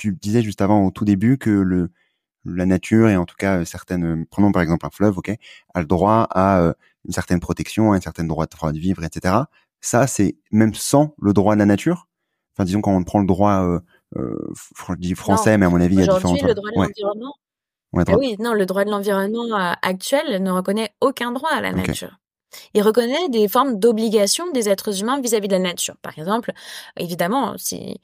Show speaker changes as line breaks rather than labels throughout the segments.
tu disais juste avant au tout début que le la nature et en tout cas certaines prenons par exemple un fleuve ok a le droit à une certaine protection, un certain droit de vivre, etc. Ça, c'est même sans le droit de la nature? Enfin, disons quand on prend le droit euh, euh, français, mais à mon avis, il y a différents.
le droit de l'environnement. Ah oui, non, le droit de l'environnement euh, actuel ne reconnaît aucun droit à la nature. Il reconnaît des formes d'obligation des êtres humains vis-à-vis de la nature. Par exemple, évidemment, si,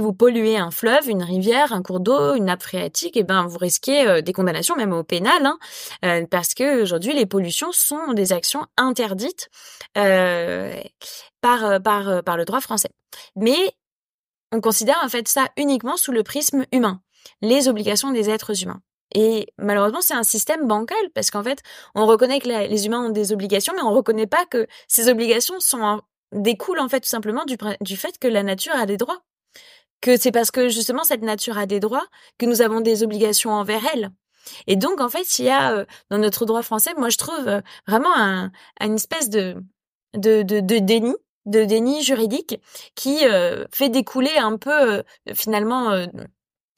vous polluez un fleuve, une rivière, un cours d'eau, une nappe phréatique, eh ben, vous risquez euh, des condamnations, même au pénal, hein, euh, parce que aujourd'hui, les pollutions sont des actions interdites euh, par le droit français. Mais on considère en fait ça uniquement sous le prisme humain, les obligations des êtres humains. Et malheureusement, c'est un système bancal parce qu'en fait, on reconnaît que les humains ont des obligations, mais on reconnaît pas que ces obligations sont découlent en fait tout simplement du, fait que la nature a des droits. Que c'est parce que justement cette nature a des droits que nous avons des obligations envers elle. Et donc en fait, il y a euh, dans notre droit français, moi je trouve euh, vraiment un, une espèce de de, de, déni de déni juridique qui euh, fait découler un peu finalement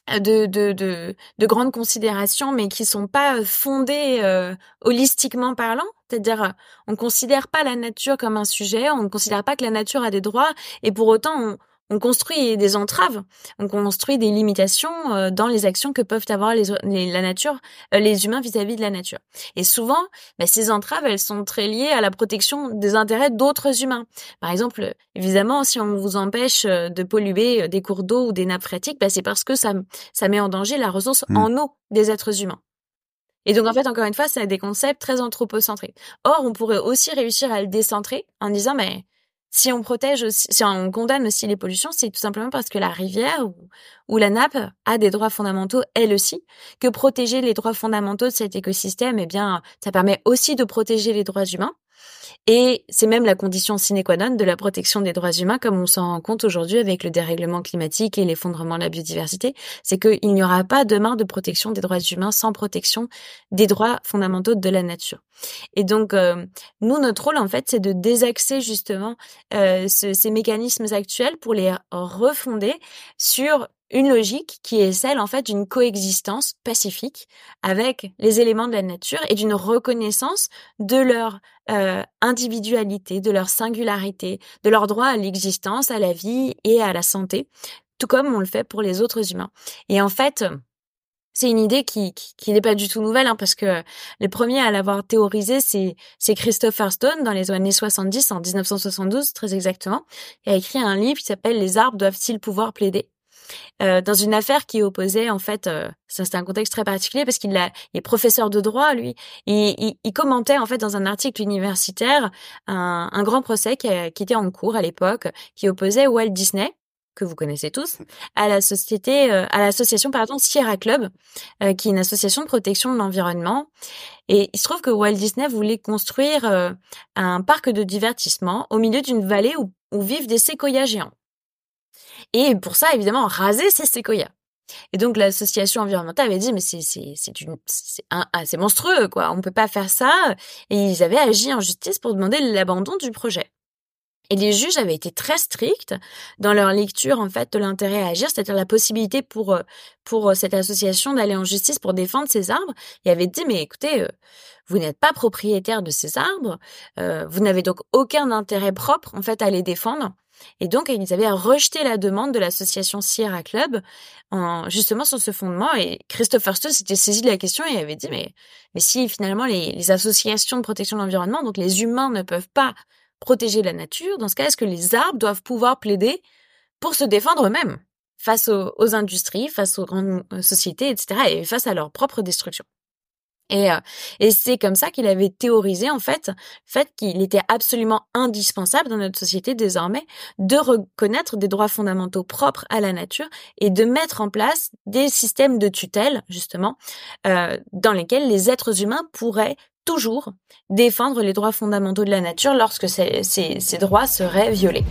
de, de, de, de, grandes considérations, mais qui sont pas fondées euh, holistiquement parlant. C'est-à-dire, euh, on considère pas la nature comme un sujet, on ne considère pas que la nature a des droits, et pour autant, on, on construit des entraves, on construit des limitations euh, dans les actions que peuvent avoir les, la nature, euh, les humains vis-à-vis de la nature. Et souvent, bah, ces entraves, elles sont très liées à la protection des intérêts d'autres humains. Par exemple, évidemment, si on vous empêche euh, de polluer des cours d'eau ou des nappes phréatiques, bah, c'est parce que ça, ça met en danger la ressource mmh. en eau des êtres humains. Et donc, en fait, encore une fois, ça a des concepts très anthropocentrés. Or, on pourrait aussi réussir à le décentrer en disant, mais si on protège aussi, si on condamne aussi les pollutions, c'est tout simplement parce que la rivière ou, la nappe a des droits fondamentaux elle aussi, que protéger les droits fondamentaux de cet écosystème, eh bien, ça permet aussi de protéger les droits humains. Et c'est même la condition sine qua non de la protection des droits humains, comme on s'en rend compte aujourd'hui avec le dérèglement climatique et l'effondrement de la biodiversité, c'est qu'il n'y aura pas demain de protection des droits humains sans protection des droits fondamentaux de la nature. Et donc, euh, nous, notre rôle, en fait, c'est de désaxer justement euh, ces mécanismes actuels pour les refonder sur une logique qui est celle en fait d'une coexistence pacifique avec les éléments de la nature et d'une reconnaissance de leur euh, individualité, de leur singularité, de leur droit à l'existence, à la vie et à la santé, tout comme on le fait pour les autres humains. Et en fait, c'est une idée qui, qui, n'est pas du tout nouvelle, hein, parce que les premiers à l'avoir théorisé, c'est, c'est Christopher Stone dans les années 70, en 1972 très exactement. Il a écrit un livre qui s'appelle Les arbres doivent-ils pouvoir plaider euh, dans une affaire qui opposait en fait, euh, ça c'était un contexte très particulier parce qu'il est professeur de droit lui, il, il, commentait en fait dans un article universitaire un, un grand procès qui, qui, était en cours à l'époque, qui opposait Walt Disney que vous connaissez tous, à la société, euh, à l'association pardon Sierra Club, qui est une association de protection de l'environnement. Et il se trouve que Walt Disney voulait construire un parc de divertissement au milieu d'une vallée où, où vivent des séquoias géants. Et pour ça, évidemment, raser ces séquoias. Et donc l'association environnementale avait dit mais c'est c'est une c'est monstrueux quoi, on peut pas faire ça et ils avaient agi en justice pour demander l'abandon du projet. Et les juges avaient été très stricts dans leur lecture en fait de l'intérêt à agir, c'est-à-dire la possibilité pour pour cette association d'aller en justice pour défendre ces arbres. Ils avaient dit mais écoutez, euh, vous n'êtes pas propriétaire de ces arbres, euh, vous n'avez donc aucun intérêt propre en fait à les défendre. Et donc, ils avaient rejeté la demande de l'association Sierra Club, en, justement sur ce fondement. Et Christopher Stone s'était saisi de la question et avait dit, mais, si finalement les, associations de protection de l'environnement, donc les humains ne peuvent pas protéger la nature, dans ce cas, est-ce que les arbres doivent pouvoir plaider pour se défendre eux-mêmes face aux, aux, industries, face aux grandes euh, sociétés, etc., et face à leur propre destruction? Et, euh, et c'est comme ça qu'il avait théorisé en fait, fait qu'il était absolument indispensable dans notre société désormais de reconnaître des droits fondamentaux propres à la nature et de mettre en place des systèmes de tutelle justement euh, dans lesquels les êtres humains pourraient toujours défendre les droits fondamentaux de la nature lorsque ces, ces droits seraient violés.